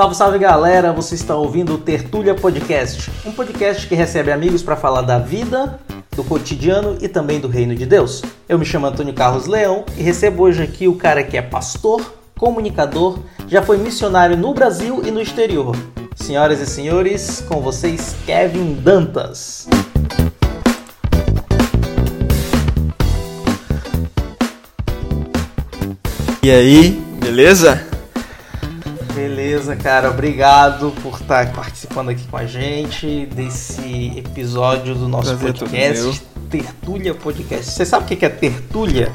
Salve, salve galera! Você está ouvindo o Tertúlia Podcast, um podcast que recebe amigos para falar da vida, do cotidiano e também do reino de Deus. Eu me chamo Antônio Carlos Leão e recebo hoje aqui o cara que é pastor, comunicador, já foi missionário no Brasil e no exterior. Senhoras e senhores, com vocês, Kevin Dantas. E aí, beleza? Beleza, cara. Obrigado por estar participando aqui com a gente desse episódio do nosso Prazer podcast, Tertúlia Podcast. Você sabe o que é tertúlia?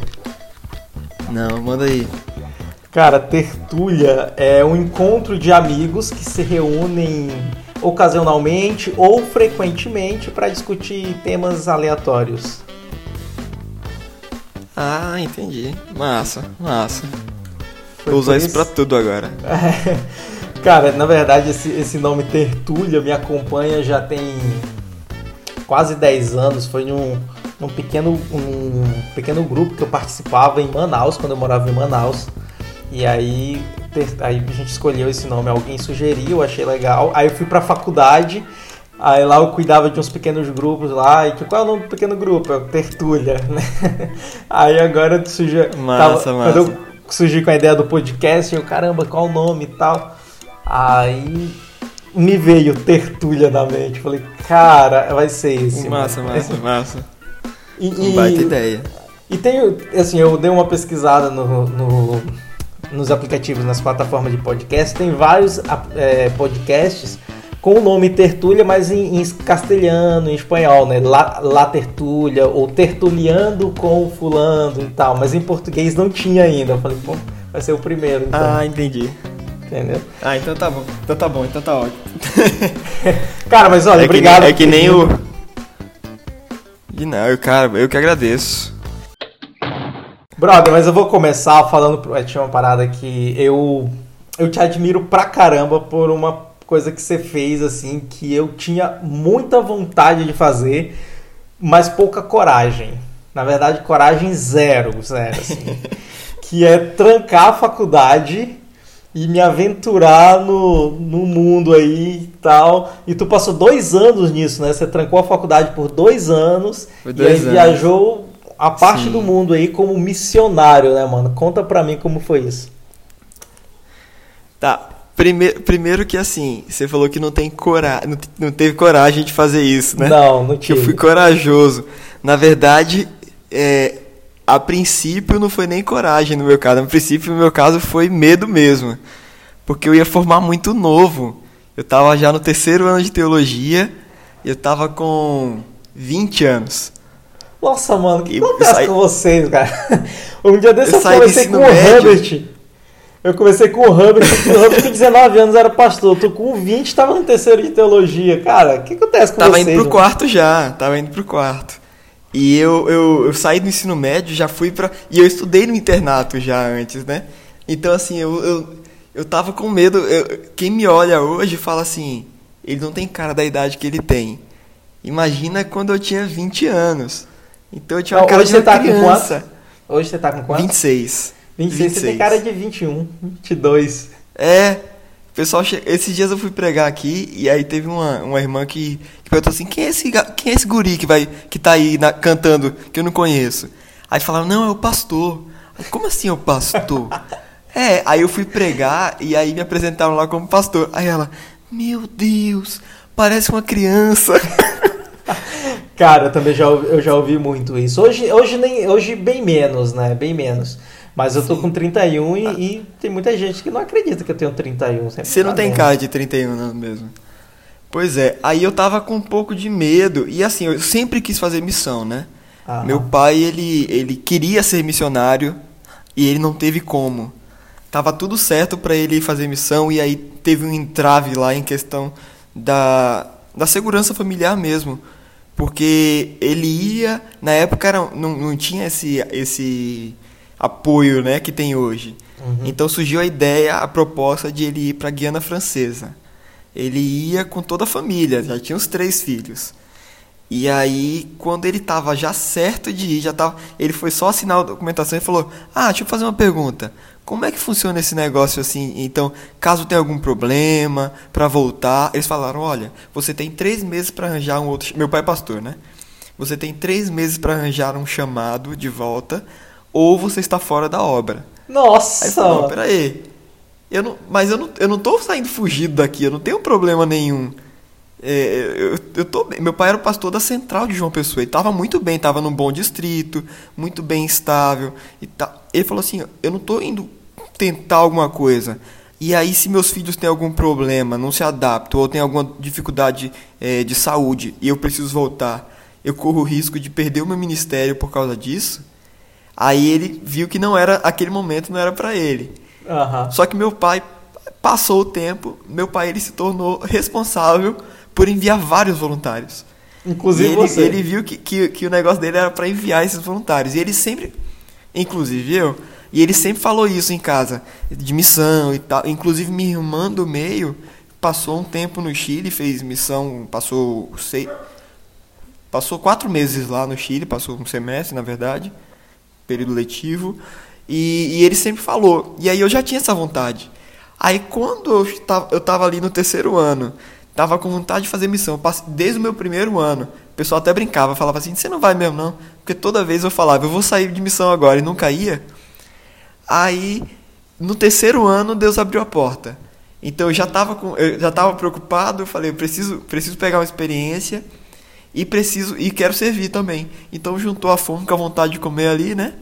Não, manda aí. Cara, tertúlia é um encontro de amigos que se reúnem ocasionalmente ou frequentemente para discutir temas aleatórios. Ah, entendi. Massa, massa. Foi Vou usar por isso pra tudo agora. Cara, na verdade, esse, esse nome Tertúlia me acompanha já tem quase 10 anos. Foi num, num pequeno, um pequeno grupo que eu participava em Manaus, quando eu morava em Manaus. E aí, ter- aí a gente escolheu esse nome, alguém sugeriu, achei legal. Aí eu fui pra faculdade, aí lá eu cuidava de uns pequenos grupos lá. E que, qual é o nome do pequeno grupo? É o Tertúlia, né? Aí agora surgiu. Massa, tava- massa. Quando eu surgi com a ideia do podcast, eu, caramba, qual o nome e tal. Aí me veio Tertúlia na mente. Falei, cara, vai ser esse. Massa, mano. massa, massa. E, Um e- baita ideia. e tem, assim, eu dei uma pesquisada no, no- nos aplicativos, nas plataformas de podcast. Tem vários ap- é, podcasts com o nome Tertúlia, mas em, em castelhano, em espanhol, né? La, La Tertúlia, ou Tertuliando com Fulano e tal. Mas em português não tinha ainda. Eu falei, pô, vai ser o primeiro, então. Ah, entendi. Entendeu? Ah, então tá bom. Então tá bom, então tá ótimo. Cara, mas olha, é obrigado. Que, é que por ter nem o. De não, eu, cara, eu que agradeço. Brother, mas eu vou começar falando. pro- Tinha uma parada que eu. Eu te admiro pra caramba por uma coisa que você fez, assim, que eu tinha muita vontade de fazer, mas pouca coragem. Na verdade, coragem zero, zero, assim. que é trancar a faculdade e me aventurar no, no mundo aí e tal. E tu passou dois anos nisso, né? Você trancou a faculdade por dois anos Foi e aí dois anos. viajou a parte Sim. do mundo aí como missionário, né, mano? Conta pra mim como foi isso. Tá. Primeiro, primeiro que assim, você falou que não tem coragem, não, não teve coragem de fazer isso, né? Não, não que eu tive. fui corajoso. Na verdade, é, a princípio não foi nem coragem no meu caso. A princípio, no meu caso, foi medo mesmo. Porque eu ia formar muito novo. Eu estava já no terceiro ano de teologia. Eu estava com 20 anos. Nossa, mano, o que eu acontece saí- com vocês, cara? Um dia desse Eu eu, comecei com o. Herbert. Eu comecei com o Herbert, o Herbert com 19 anos era pastor. Tu com 20 tava no terceiro de teologia. Cara, o que acontece com Tava vocês? indo pro mano? quarto já, tava indo pro quarto. E eu, eu, eu saí do ensino médio, já fui pra. E eu estudei no internato já antes, né? Então, assim, eu, eu, eu tava com medo. eu- quem me olha hoje fala assim: ele não tem cara da idade que ele tem. Imagina quando eu tinha 20 anos. Então eu tinha uma cara hoje de uma você tá com criança. Hoje você tá com quanto? 26. 26. Você tem cara de 21, 22. É, pessoal esses dias eu fui pregar aqui e aí teve uma, uma irmã que, que perguntou assim: quem é, esse, quem é esse guri que, vai, que tá aí na- cantando que eu não conheço? Aí falaram: não, é o pastor. Aí, Como assim é o pastor? é, aí eu fui pregar e aí me apresentaram lá como pastor. Aí ela: meu Deus, parece uma criança. Cara, eu também já, eu já ouvi muito isso. Hoje, hoje, nem, hoje bem menos, né? Bem menos. Mas eu tô com 31 e, e tem muita gente que não acredita que eu tenho 31. sempre Você não tá tem cara de 31 anos mesmo. Pois é, aí eu tava com um pouco de medo. E assim, eu sempre quis fazer missão, né? Meu pai, ele, ele queria ser missionário e ele não teve como. Tava tudo certo para ele fazer missão e aí teve um entrave lá em questão da, da segurança familiar mesmo. Porque ele ia, na época era, não, não tinha esse, esse apoio né, que tem hoje. Então surgiu a ideia, a proposta de ele ir para a Guiana Francesa. Ele ia com toda a família, já tinha os três filhos. E aí, quando ele tava já certo de ir, já tava, ele foi só assinar a documentação e falou: Ah, deixa eu fazer uma pergunta. Como é que funciona esse negócio assim? Então, caso tenha algum problema para voltar, eles falaram: Olha, você tem três meses para arranjar um outro. Meu pai é pastor, né? Você tem três meses para arranjar um chamado de volta, ou você está fora da obra. Nossa! Aí falou: Peraí, eu não, mas eu não, eu não tô saindo fugido daqui, eu não tenho problema nenhum. É, eu, eu tô bem. Meu pai era o pastor da central de João Pessoa. Ele estava muito bem, estava num bom distrito, muito bem estável. E tá. Ele falou assim: Eu não estou indo tentar alguma coisa. E aí, se meus filhos têm algum problema, não se adaptam, ou têm alguma dificuldade é, de saúde e eu preciso voltar, eu corro o risco de perder o meu ministério por causa disso. Aí ele viu que não era aquele momento, não era para ele. Aham. Só que meu pai passou o tempo, meu pai ele se tornou responsável por enviar vários voluntários. Inclusive ele, você. ele viu que, que, que o negócio dele era para enviar esses voluntários. E ele sempre, inclusive eu, e ele sempre falou isso em casa, de missão e tal. Inclusive minha irmã do meio passou um tempo no Chile, fez missão, passou seis, passou quatro meses lá no Chile, passou um semestre, na verdade, período letivo. E, e ele sempre falou. E aí eu já tinha essa vontade. Aí quando eu estava, eu tava ali no terceiro ano, tava com vontade de fazer missão, passei- desde o meu primeiro ano, o pessoal até brincava, falava assim, você não vai mesmo não? Porque toda vez eu falava, eu vou sair de missão agora e nunca ia. Aí, no terceiro ano, Deus abriu a porta. Então eu já estava com, eu já estava preocupado, eu falei, eu preciso, preciso pegar uma experiência e preciso e quero servir também. Então juntou a fome com a vontade de comer ali, né?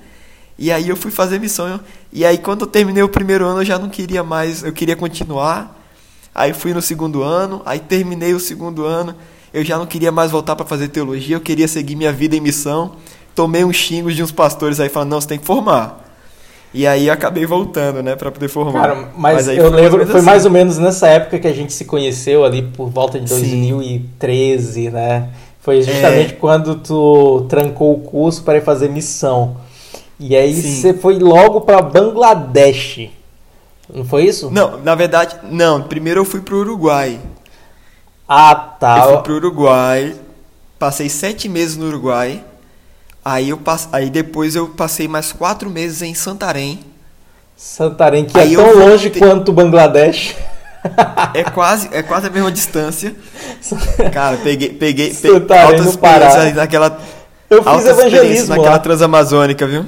E aí eu fui fazer missão. E aí quando eu terminei o primeiro ano, eu já não queria mais, eu queria continuar. Aí fui no segundo ano, aí terminei o segundo ano, eu já não queria mais voltar para fazer teologia, eu queria seguir minha vida em missão. Tomei uns xingos de uns pastores aí falando: "Não, você tem que formar". E aí eu acabei voltando, né, para poder formar. Cara, mas, aí eu foi lembro, foi assim. mais ou menos nessa época que a gente se conheceu ali por volta de Sim. 2013, né? Foi justamente É. quando tu trancou o curso para ir fazer missão. E aí Sim. você foi logo para Bangladesh. Não foi isso? Não, na verdade, não. Primeiro eu fui pro Uruguai. Ah, tá. Eu fui pro Uruguai, passei sete meses no Uruguai. Aí, eu pass... aí depois eu passei mais quatro meses em Santarém. Santarém, que Aí é tão longe quanto Bangladesh. É quase, é quase a mesma distância. Cara, peguei, peguei, pe... Santarém, altas experiências naquela, Eu fiz evangelismo naquela lá. transamazônica, viu?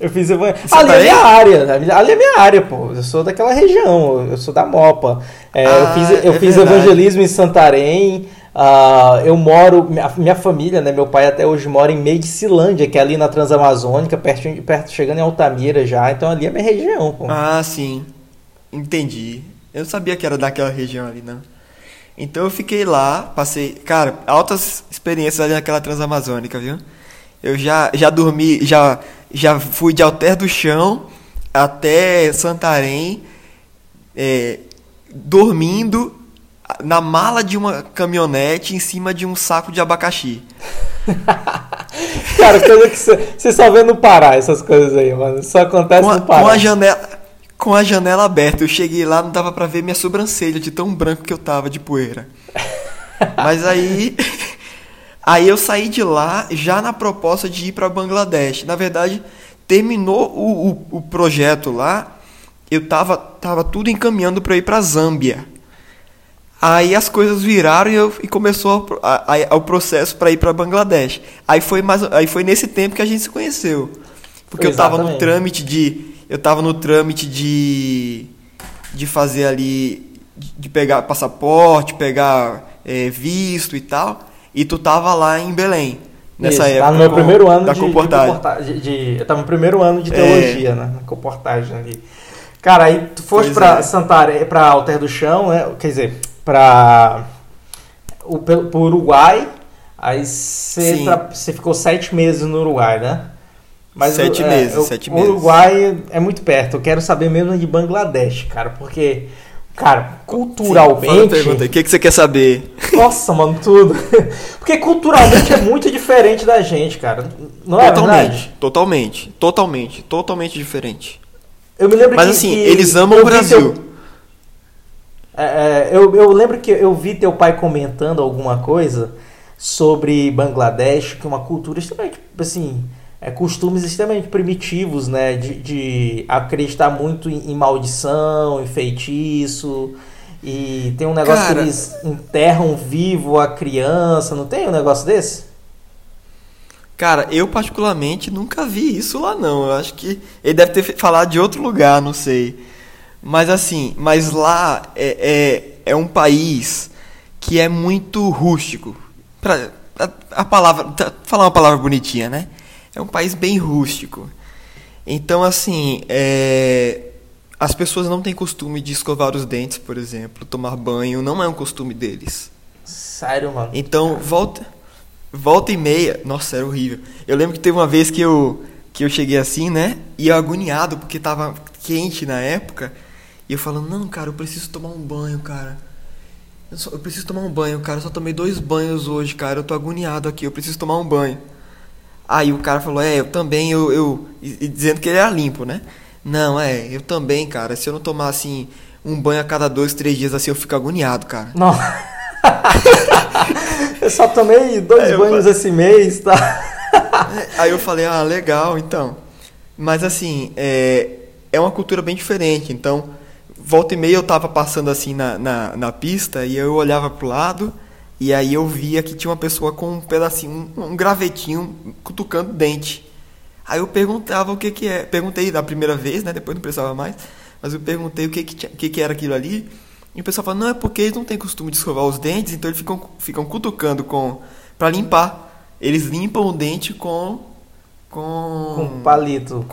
Eu fiz evangelismo. Você Ali tá é minha área. Ali é minha área, pô. Eu sou daquela região. Eu sou da Mopa. É, eu Ah, fiz, eu é fiz verdade. evangelismo em Santarém. ah, eu moro. Minha, minha família, né? Meu pai até hoje mora em Medicilândia, que é ali na Transamazônica, perto, perto chegando em Altamira já. Então ali é minha região, pô. Ah, sim. Entendi. Eu não sabia que era daquela região ali, não. Então eu fiquei lá, passei, cara, altas experiências ali naquela transamazônica, viu? Eu já, já dormi, já, já fui de Alter do Chão até Santarém, é, dormindo na mala de uma caminhonete em cima de um saco de abacaxi. Cara, coisa que você só vê no Pará, essas coisas aí, mano. Só acontece com a, no Pará. com a janela com a janela aberta. Eu cheguei lá, não dava pra ver minha sobrancelha de tão branco que eu tava de poeira. Mas aí aí eu saí de lá já na proposta de ir pra Bangladesh. Na verdade, terminou o, o, o projeto lá, eu tava tava tudo encaminhando pra ir pra Zâmbia. Aí as coisas viraram e, eu, e começou a- a- o processo para ir para Bangladesh. Aí foi mais, aí foi nesse tempo que a gente se conheceu. Porque eu tava no Exatamente. trâmite de eu tava no trâmite de de fazer ali de de pegar passaporte, pegar é, visto e tal, e tu tava lá em Belém nessa Isso, época. Tá no meu com- primeiro ano da de, de, comportagem. comporta- de- de- Eu tava no primeiro ano de É. teologia, né? Na comportagem ali. Cara, aí tu foste pra é. Santarém, pra Alter do Chão, né? Quer dizer, pra. O, Uruguai. Aí você ficou sete meses no Uruguai, né? Sete o- meses, o- sete o meses. Uruguai é muito perto. Eu quero saber mesmo de Bangladesh, cara, porque, cara, Sim, culturalmente. aí. O que, que você quer saber? Nossa, mano, tudo. Porque culturalmente é muito diferente da gente, cara. Não é totalmente, verdade? totalmente, totalmente, totalmente diferente. Eu me lembro Mas que, assim, que eles amam o Brasil. teu- É, é, eu, eu lembro que eu vi teu pai comentando alguma coisa sobre Bangladesh, que é uma cultura extremamente, assim, é, costumes extremamente primitivos, né? De, de acreditar muito em, em, maldição, em feitiço. E tem um negócio Cara, que eles enterram vivo a criança, não tem um negócio desse? Cara, eu particularmente nunca vi isso lá não. Eu acho que ele deve ter falado de outro lugar, não sei. Mas assim, mas lá é, é, é um país que é muito rústico. Pra, a, a palavra, tá, falar uma palavra bonitinha, né? É um país bem rústico. Então, assim, é, as pessoas não têm costume de escovar os dentes, por exemplo, tomar banho, não é um costume deles. Sério, mano? Então, volta, volta e meia. Nossa, era horrível. Eu lembro que teve uma vez que eu, que eu cheguei assim, né? E eu agoniado, porque tava quente na época. E eu falando, não, cara, eu preciso tomar um banho, cara. Eu, só, eu preciso tomar um banho, cara. Eu só tomei dois banhos hoje, cara. Eu tô agoniado aqui, eu preciso tomar um banho. Aí o cara falou, é, eu também, eu, eu e, dizendo que ele era limpo, né? Não, é, eu também, cara. Se eu não tomar assim um banho a cada dois, três dias assim, eu fico agoniado, cara. Não. eu só tomei dois banhos falei... esse mês, tá? Aí eu falei, ah, legal, então. Mas assim, é, é uma cultura bem diferente. Então, volta e meia eu tava passando assim na, na, na pista e eu olhava pro lado e aí eu via que tinha uma pessoa com um pedacinho, um, um gravetinho, cutucando dente. Aí eu perguntava o que que é. Perguntei da primeira vez, né? Depois não precisava mais. Mas eu perguntei o que que, tinha, o que, que era aquilo ali. E o pessoal falou, não, é porque eles não têm costume de escovar os dentes, então eles ficam, ficam cutucando com para limpar. Eles limpam o dente com. Com. Com palito.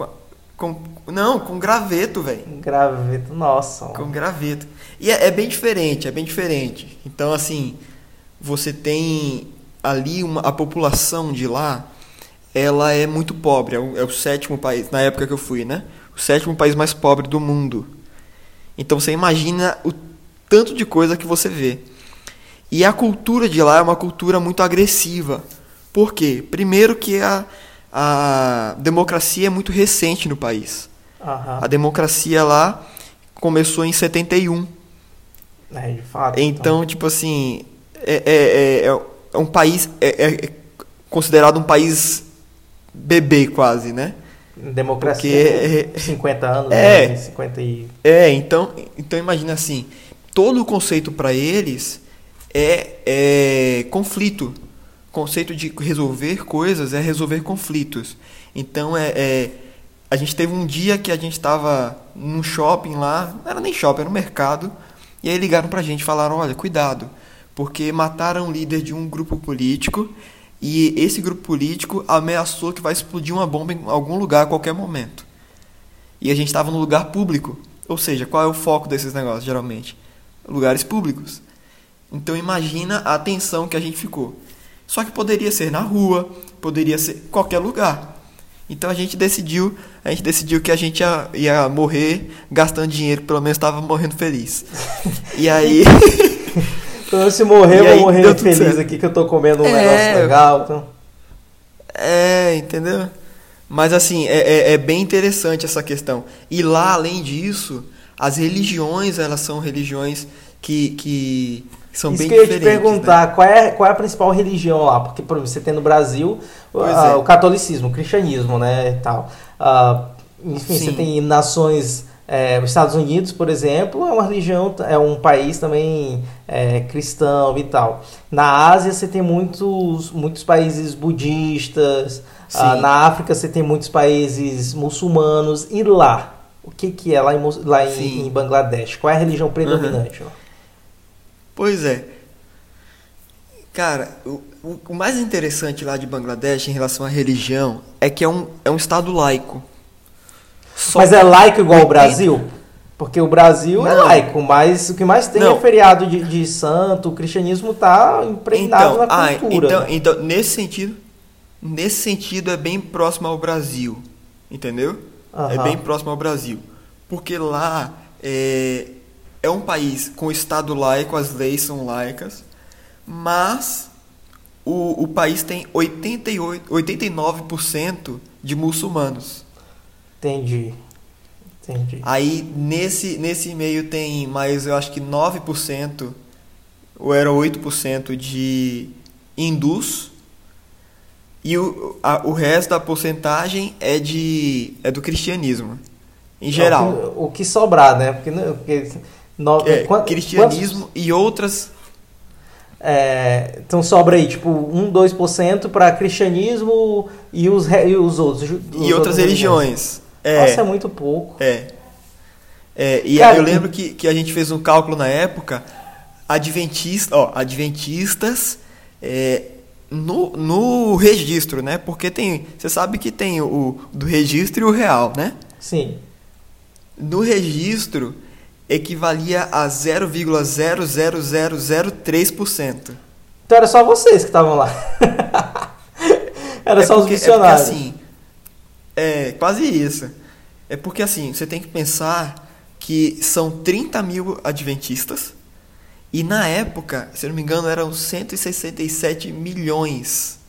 Com, com não, com graveto, velho. Graveto, nossa. Com graveto. E é, é bem diferente, é bem diferente. Então, assim você tem ali uma, a população de lá, ela é muito pobre. É o, é o, sétimo país, na época que eu fui, né? O sétimo país mais pobre do mundo. Então você imagina o tanto de coisa que você vê. E a cultura de lá é uma cultura muito agressiva. Por quê? Primeiro que a, a democracia é muito recente no país. Uhum. A democracia lá começou em 71. É, de fato. Então, então tipo assim, é, é, é, é, é um país é, é, considerado um país bebê quase, né? Democracia Porque, 50 anos, é, né? 50 e... é então, então imagina assim, todo o conceito para eles é, é conflito. Conceito de resolver coisas é resolver conflitos. Então é, a gente teve um dia que a gente estava num shopping lá, não era nem shopping, era um mercado, e aí ligaram pra gente, falaram, olha, cuidado, porque mataram o líder de um grupo político e esse grupo político ameaçou que vai explodir uma bomba em algum lugar a qualquer momento. E a gente estava no lugar público. Ou seja, qual é o foco desses negócios, geralmente? Lugares públicos. Então imagina a tensão que a gente ficou. Só que poderia ser na rua, poderia ser qualquer lugar. Então a gente decidiu, a gente decidiu que a gente ia, ia morrer gastando dinheiro, pelo menos estava morrendo feliz. e aí Então, se morrer, eu vou morrer feliz certo. aqui que eu tô comendo um é, negócio legal. Então. É, entendeu? Mas assim, é, é, é, bem interessante essa questão. E lá, além disso, as religiões, elas são religiões que, que são Isso bem que eu ia te perguntar, né? qual, é, qual é a principal religião lá? Porque por você tem no Brasil uh, é. o catolicismo, o cristianismo, né, e tal. Uh, enfim, Sim. você tem nações é, os Estados Unidos, por exemplo, é uma religião, é um país também é, cristão e tal. Na Ásia você tem muitos, muitos países budistas. Ah, na África você tem muitos países muçulmanos. E lá? O que, que é lá, em, lá em, em Bangladesh? Qual é a religião predominante? Uhum. Pois é. Cara, o, o, mais interessante lá de Bangladesh em relação à religião é que é um, é um estado laico. Só mas é laico igual o Brasil? Porque o Brasil é não. é laico, mas o que mais tem não. é feriado de, de santo, o cristianismo está impregnado então, na cultura. Ah, então, né? então, nesse sentido, nesse sentido é bem próximo ao Brasil, entendeu? Uhum. É bem próximo ao Brasil. Porque lá é, é um país com Estado laico, as leis são laicas, mas o, o país tem 88, 89% de muçulmanos. Entendi. Entendi. Aí nesse, nesse meio tem mais, eu acho que 9%, ou era 8% de, hindus e o, a, o resto da porcentagem é de é do cristianismo em geral. O que, o que sobrar, né? Porque, porque no, é, cristianismo quantos, e outras é, então sobra aí tipo 1, 2% para cristianismo e os, e os outros. Os e outras religiões. É, Nossa, é muito pouco. É. é e Cara, eu lembro que, que a gente fez um cálculo na época, adventista, ó, adventistas é, no, no registro, né? Porque tem. Você sabe que tem o do registro e o real, né? Sim. No registro equivalia a 0,00003%. Então era só vocês que estavam lá. era é só porque, os missionários. É porque, assim, é quase isso. É porque assim, você tem que pensar que são 30 mil adventistas e na época, se não me engano, eram 167 milhões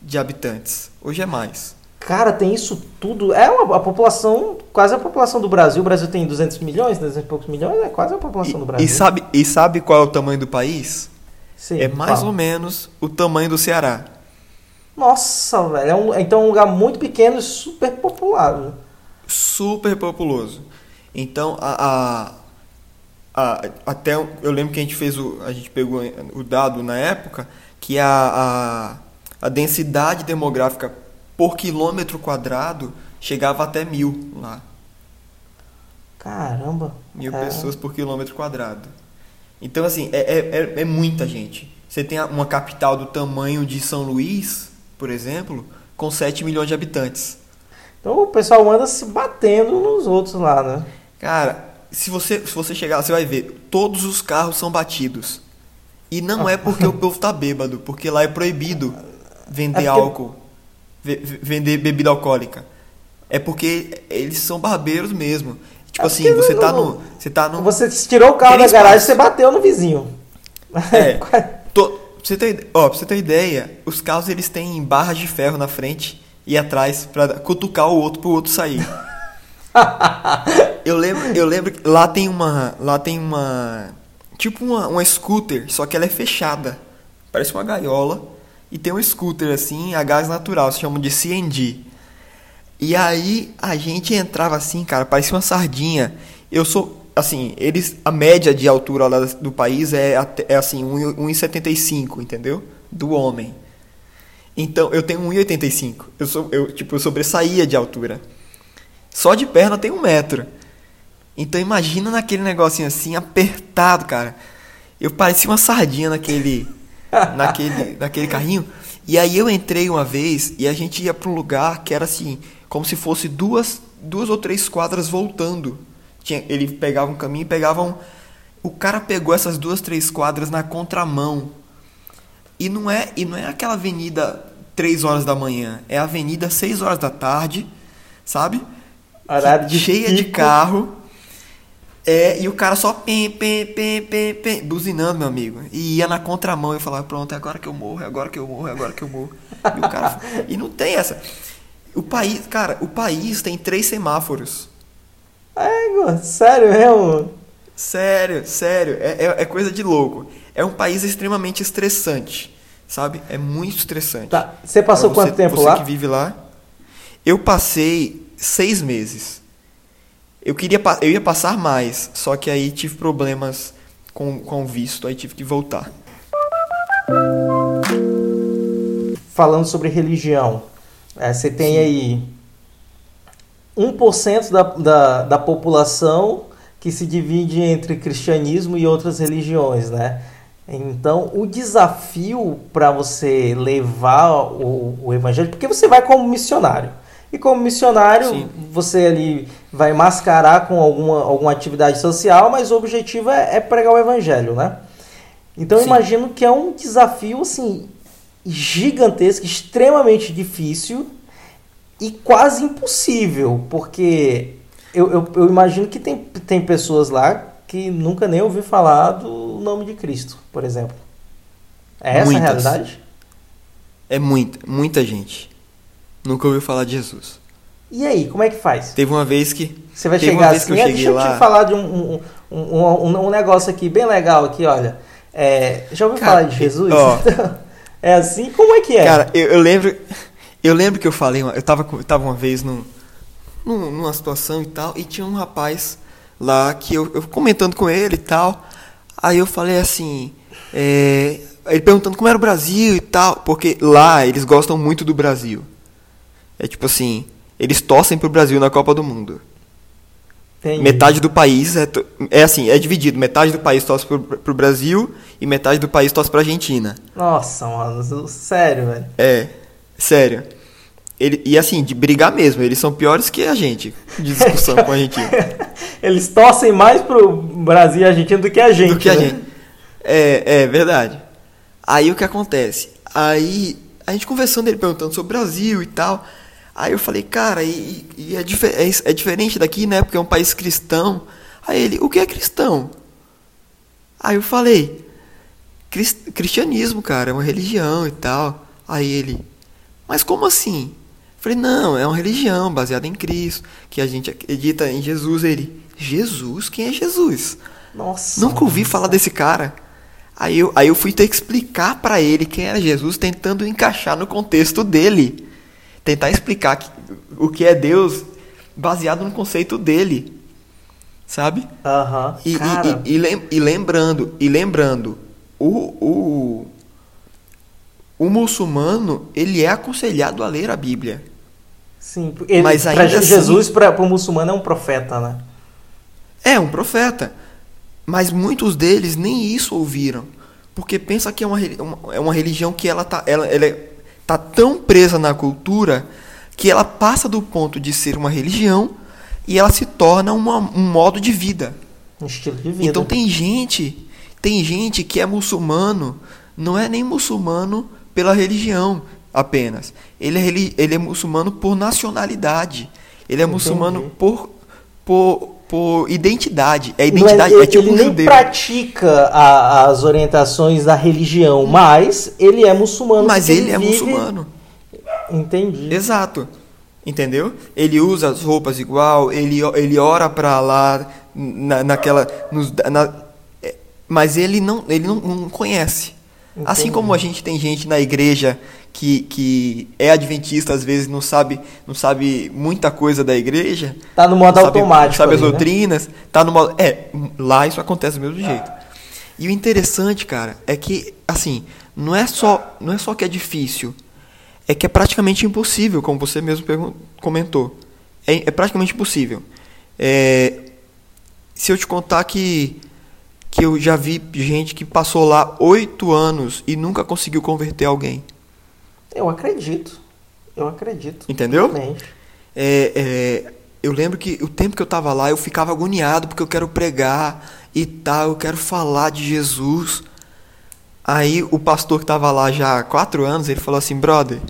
de habitantes. Hoje é mais. Cara, tem isso tudo. É uma, a população, quase a população do Brasil. O Brasil tem 200 milhões, 200 e poucos milhões, é quase a população e, do Brasil. E sabe, e sabe qual é o tamanho do país? Sim, é mais ou menos o tamanho do Ceará. Nossa, velho. É um, então é um lugar muito pequeno e super popular. Super populoso. Então, a, a, a, até eu lembro que a gente fez o. A gente pegou o dado na época que a, a, a densidade demográfica por quilômetro quadrado chegava até mil lá. Caramba! Mil é. pessoas por quilômetro quadrado. Então, assim, é, é, é, é muita gente. Você tem uma capital do tamanho de São Luís, por exemplo, com 7 milhões de habitantes. Então o pessoal anda se batendo nos outros lá, né? Cara, se você, se você chegar lá, você vai ver, todos os carros são batidos. E não é porque o povo tá bêbado, porque lá é proibido vender é porque... álcool, vender bebida alcoólica. É porque eles são barbeiros mesmo. Tipo é assim, você tá no. Você tá no. Você tirou o carro da garagem e você bateu no vizinho. É. você ter, ó, pra você ter ideia, os carros eles têm barras de ferro na frente e atrás para cutucar o outro pro outro sair. eu lembro, eu lembro que lá tem uma, lá tem uma tipo uma, uma scooter, só que ela é fechada. Parece uma gaiola e tem um scooter assim, a gás natural, se chama de CNG. E aí a gente entrava assim, cara, parecia uma sardinha. Eu sou assim, eles a média de altura lá do país é, é assim, 1,75, entendeu? Do homem. Então, eu tenho 1,85. Eu sou eu tipo, eu sobressaía de altura. Só de perna tem um metro. Então imagina naquele negocinho assim, apertado, cara. Eu parecia uma sardinha naquele naquele naquele carrinho. E aí eu entrei uma vez e a gente ia para um lugar que era assim, como se fosse duas duas ou três quadras voltando tinha, ele pegava um caminho e pegava um. O cara pegou essas duas, três quadras na contramão. E não é, e não é aquela avenida 3 horas da manhã, é a avenida 6 horas da tarde, sabe? de cheia pico. de carro. É, e o cara só pem, pem, pem, pem, pem, buzinando, meu amigo. E ia na contramão e falava, pronto, é agora que eu morro, é agora que eu morro, é agora que eu morro. E o cara. e não tem essa. O país, cara, o país tem três semáforos. É, sério mesmo? Sério, sério. É, é, é, coisa de louco. É um país extremamente estressante, sabe? É muito estressante. Tá. Você passou você, quanto tempo você lá? Você que vive lá. Eu passei seis meses. Eu queria, eu ia passar mais, só que aí tive problemas com, com visto, aí tive que voltar. Falando sobre religião, é, você tem Sim. aí 1% da, da, da população que se divide entre cristianismo e outras religiões, né? Então, o desafio para você levar o, o, evangelho, porque você vai como missionário. E como missionário, Sim. você ali vai mascarar com alguma, alguma atividade social, mas o objetivo é, é pregar o evangelho, né? Então, eu imagino que é um desafio, assim, gigantesco, extremamente difícil, e quase impossível, porque eu, eu, eu, imagino que tem, tem pessoas lá que nunca nem ouviu falar do nome de Cristo, por exemplo. É essa Muitas. a realidade? É muita, muita gente. Nunca ouviu falar de Jesus. E aí, como é que faz? Teve uma vez que. Você vai chegar assim, eu ah, deixa lá... eu te falar de um, um, um, um, negócio aqui bem legal aqui, olha. É, já ouviu Cara, falar de Jesus? Ó, É assim? Como é que é? Cara, eu, eu lembro. Eu lembro que eu falei, eu tava, eu tava uma vez num, num- numa situação e tal, e tinha um rapaz lá que eu, eu comentando com ele e tal. Aí eu falei assim, é, ele perguntando como era o Brasil e tal, porque lá eles gostam muito do Brasil. É tipo assim, eles torcem pro Brasil na Copa do Mundo. Entendi. Metade do país é, é assim, é dividido. Metade do país torce pro, pro Brasil e metade do país torce pra Argentina. Nossa, mano, sério, velho. É, sério. Ele, e assim, de brigar mesmo, eles são piores que a gente de discussão com a Argentina. Eles torcem mais pro Brasil e Argentina do que a gente. do que a né? gente. É, é verdade. Aí o que acontece? Aí a gente conversando, ele perguntando sobre o Brasil e tal. Aí eu falei, cara, e, e é, dife- é, é diferente daqui, né? Porque é um país cristão. Aí ele, o que é cristão? Aí eu falei, "Cris- cristianismo, cara, é uma religião e tal. Aí ele, mas como assim? Falei, não, é uma religião baseada em Cristo, que a gente acredita em Jesus. Ele, Jesus? Quem é Jesus? Nossa. Nunca ouvi mano. falar desse cara. Aí eu, aí eu fui ter que explicar pra ele quem era Jesus, tentando encaixar no contexto dele. Tentar explicar que- o que é Deus baseado no conceito dele. Sabe? Aham. E, e- Cara, e, e lem- e lembrando, e lembrando, o, o, o muçulmano, ele é aconselhado a ler a Bíblia. sim. Ele, mas pra ainda assim- Jesus, para o muçulmano, é um profeta, né? É um profeta. Mas muitos deles nem isso ouviram. Porque pensa que é uma, uma- é uma religião que ela tá, ela, ela é- tá tão presa na cultura que ela passa do ponto de ser uma religião e ela se torna uma- um modo de vida. Um estilo de vida. Então tem gente, tem gente que é muçulmano, não é nem muçulmano pela religião apenas. Ele é, ele é muçulmano por nacionalidade. Ele é Entendi. muçulmano por, por, por identidade. É identidade, ele, é tipo ele um nem judeu. pratica a- as orientações da religião, mas ele é muçulmano. Mas porque ele é vive- muçulmano. Entendi. Exato. Entendeu? Ele usa as roupas igual, ele, ele ora pra lá, na, naquela. nos- na- é, mas ele não, ele não, não conhece. Assim Entendi. como a gente tem gente na igreja que, que é adventista, às vezes não sabe, não sabe muita coisa da igreja. Tá no modo não sabe, automático. Sabe as ali, né? doutrinas, tá no modo. É, lá isso acontece do mesmo jeito. E o interessante, cara, é que, assim, não é só, não é só que é difícil, é que é praticamente impossível, como você mesmo comentou. É, é praticamente impossível. É, se eu te contar que, que eu já vi gente que passou lá oito anos e nunca conseguiu converter alguém. Eu acredito. Eu acredito. Entendeu? É, é, eu lembro que o tempo que eu tava lá, eu ficava agoniado porque eu quero pregar e tal, eu quero falar de Jesus. Aí o pastor que tava lá já há quatro anos, ele falou assim, brother,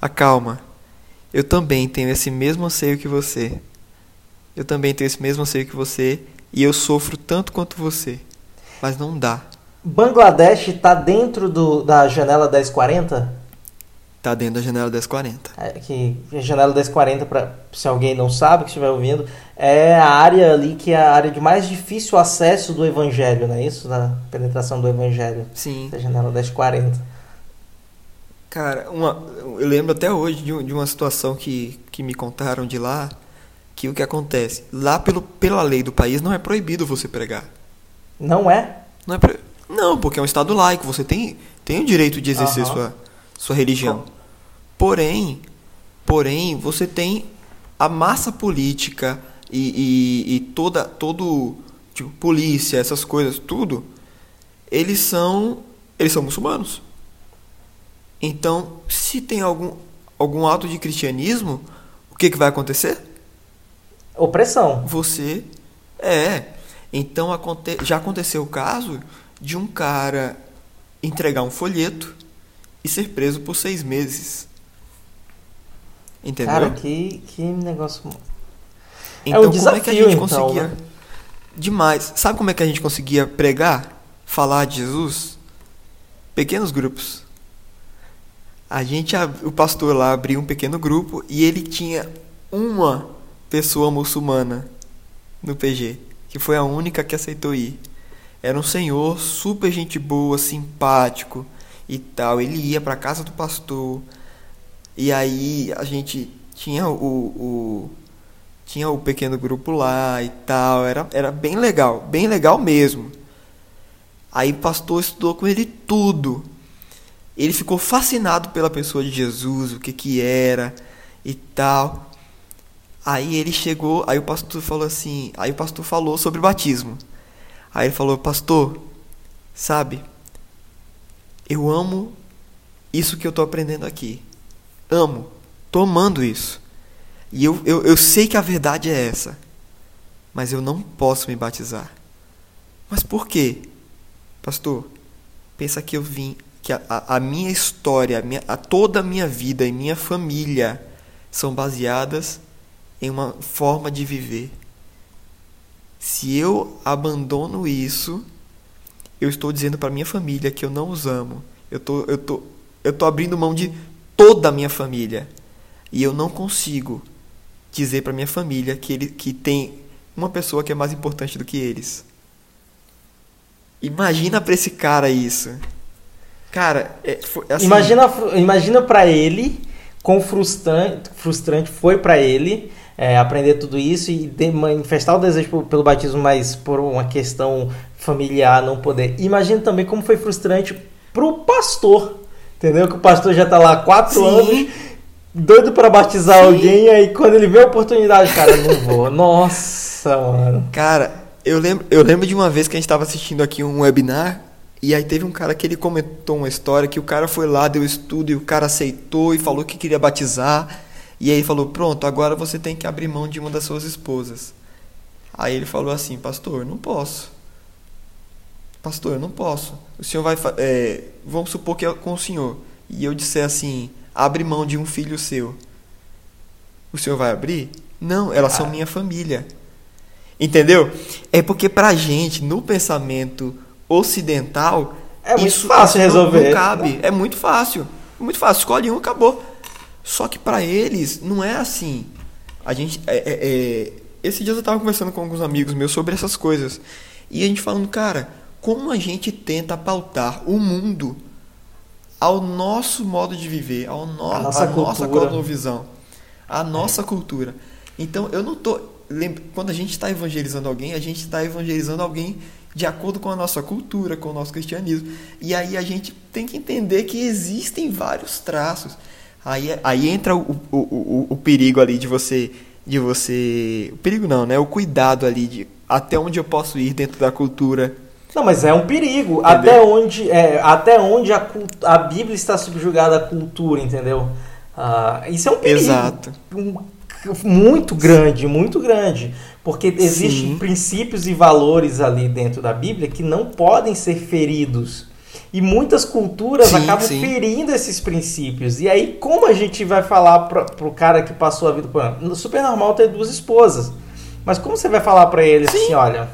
acalma. Eu também tenho esse mesmo anseio que você. Eu também tenho esse mesmo anseio que você e eu sofro tanto quanto você. Mas não dá. Bangladesh tá dentro do, da janela 1040? Tá dentro da janela 1040. É, que a janela 1040, pra, se alguém não sabe, que estiver ouvindo, é a área ali que é a área de mais difícil acesso do evangelho, não é isso? Da penetração do evangelho. Sim. Da janela 1040. Cara, uma, eu lembro até hoje de, de uma situação que, que me contaram de lá, que o que acontece? Lá pelo, pela lei do país não é proibido você pregar. Não é? Não, é pro- não porque é um estado laico, você tem, tem o direito de exercer Aham. sua, sua religião. Porém, porém, você tem a massa política e, e, e toda, todo, tipo, polícia, essas coisas, tudo, eles são, eles são muçulmanos. Então, se tem algum, algum ato de cristianismo, o que, que vai acontecer? Opressão. Você é. Então aconte, já aconteceu o caso de um cara entregar um folheto e ser preso por seis meses. Entendeu? Cara, que, que negócio. então um como é que a desafio, gente então, conseguia? né? Demais. Sabe como é que a gente conseguia pregar, falar de Jesus? Pequenos grupos. A gente, o pastor lá abriu um pequeno grupo e ele tinha uma pessoa muçulmana no PG, que foi a única que aceitou ir. Era um senhor super gente boa, simpático, e tal. Ele ia para casa do pastor. E aí a gente tinha o, o tinha o pequeno grupo lá e tal. Era, era bem legal, bem legal mesmo. Aí o pastor estudou com ele tudo. Ele ficou fascinado pela pessoa de Jesus, o que que era e tal. Aí ele chegou, aí o pastor falou assim, aí o pastor falou sobre batismo. Aí ele falou, pastor, sabe, eu amo isso que eu estou aprendendo aqui. Amo, tomando isso. E eu, eu, eu sei que a verdade é essa. Mas eu não posso me batizar. Mas por quê? Pastor, pensa que eu vim, que a, a, a minha história, a, minha, a toda a minha vida e minha família são baseadas em uma forma de viver. Se eu abandono isso, eu estou dizendo para minha família que eu não os amo. Eu tô, eu tô, eu tô abrindo mão de toda a minha família e eu não consigo dizer para minha família que ele que tem uma pessoa que é mais importante do que eles. Imagina para esse cara isso. Cara, é, foi, assim, imagina imagina para ele quão frustrante, frustrante foi para ele é, aprender tudo isso e de, manifestar o desejo pelo batismo, mas por uma questão familiar não poder. Imagina também como foi frustrante pro pastor, entendeu? Que o pastor já tá lá há quatro Sim. anos, doido para batizar Sim. alguém, e aí quando ele vê a oportunidade, cara, não vou. Nossa, mano. Cara, eu lembro, eu lembro de uma vez que a gente tava assistindo aqui um webinar e aí teve um cara que ele comentou uma história que o cara foi lá, deu estudo e o cara aceitou e falou que queria batizar. E aí falou: Pronto, agora você tem que abrir mão de uma das suas esposas. Aí ele falou assim: Pastor, não posso. Pastor, eu não posso. O senhor vai. É, vamos supor que é com o senhor. E eu disser assim: Abre mão de um filho seu. O senhor vai abrir? Não, elas são minha família. Entendeu? É porque pra gente, no pensamento ocidental, é muito isso fácil resolver. Não cabe. É muito fácil. Muito fácil. Escolhe um, acabou. Só que para eles não é assim. A gente, é, é, é, esse dia eu estava conversando com alguns amigos meus sobre essas coisas e a gente falando, cara, como a gente tenta pautar o mundo ao nosso modo de viver, ao no, a nossa, a nossa cosmovisão, a nossa cultura. Então eu não tô quando a gente está evangelizando alguém, a gente está evangelizando alguém de acordo com a nossa cultura, com o nosso cristianismo. E aí a gente tem que entender que existem vários traços. Aí, aí entra o, o, o, o perigo ali de você. De você. O perigo não, né? O cuidado ali de até onde eu posso ir dentro da cultura. Não, mas é um perigo. Até onde, é, até onde a, a Bíblia está subjugada à cultura, entendeu? Ah, isso é um perigo. Exato. Muito grande, muito grande. Porque existem Sim. princípios e valores ali dentro da Bíblia que não podem ser feridos. E muitas culturas sim, acabam sim. ferindo esses princípios. E aí, como a gente vai falar para pro cara que passou a vida por ano? Super normal ter duas esposas. Mas como você vai falar para ele sim. assim, olha,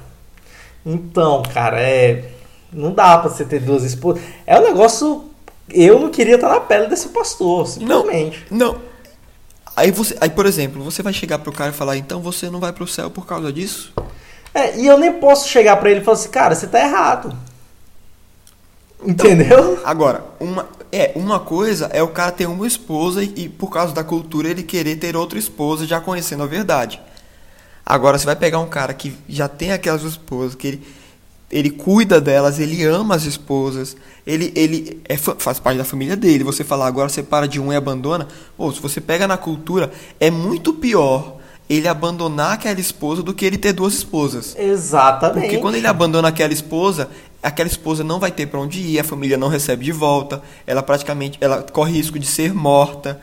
então, cara, é. Não dá pra você ter duas esposas. É um negócio. Eu não queria estar na pele desse pastor, simplesmente. Não. não. Aí você. Aí, por exemplo, você vai chegar pro cara e falar, então você não vai pro céu por causa disso? É, e eu nem posso chegar para ele e falar assim, cara, você tá errado. Entendeu? Então, agora, uma, é, uma coisa é o cara ter uma esposa e, e, por causa da cultura ele querer ter outra esposa já conhecendo a verdade. Agora você vai pegar um cara que já tem aquelas esposas, que ele, ele cuida delas, ele ama as esposas, ele, ele é, faz parte da família dele. Você falar agora você para de um e abandona. Ou se você pega na cultura, é muito pior ele abandonar aquela esposa do que ele ter duas esposas. Exatamente. Porque quando ele abandona aquela esposa, aquela esposa não vai ter para onde ir, a família não recebe de volta, ela praticamente ela corre risco de ser morta.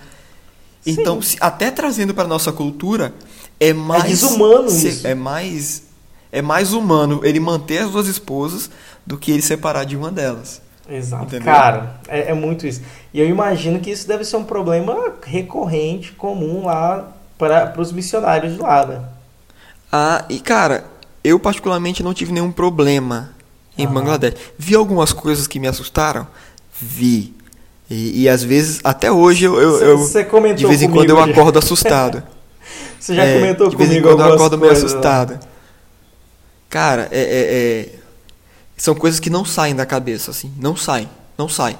Sim. Então, se, até trazendo para nossa cultura, é mais é desumano isso. É mais é mais humano ele manter as duas esposas do que ele separar de uma delas. Exato. Entendeu? Cara, é, é muito isso. E eu imagino que isso deve ser um problema recorrente, comum lá para os missionários de lá, né? Ah, e cara, eu particularmente não tive nenhum problema em Bangladesh. Vi algumas coisas que me assustaram? Vi. E, e às vezes, até hoje, eu, eu, de vez em quando eu acordo assustado. Você já é, comentou de comigo De vez em quando eu acordo meio assustado. Cara, é, é, é, são coisas que não saem da cabeça, assim. Não saem. Não saem.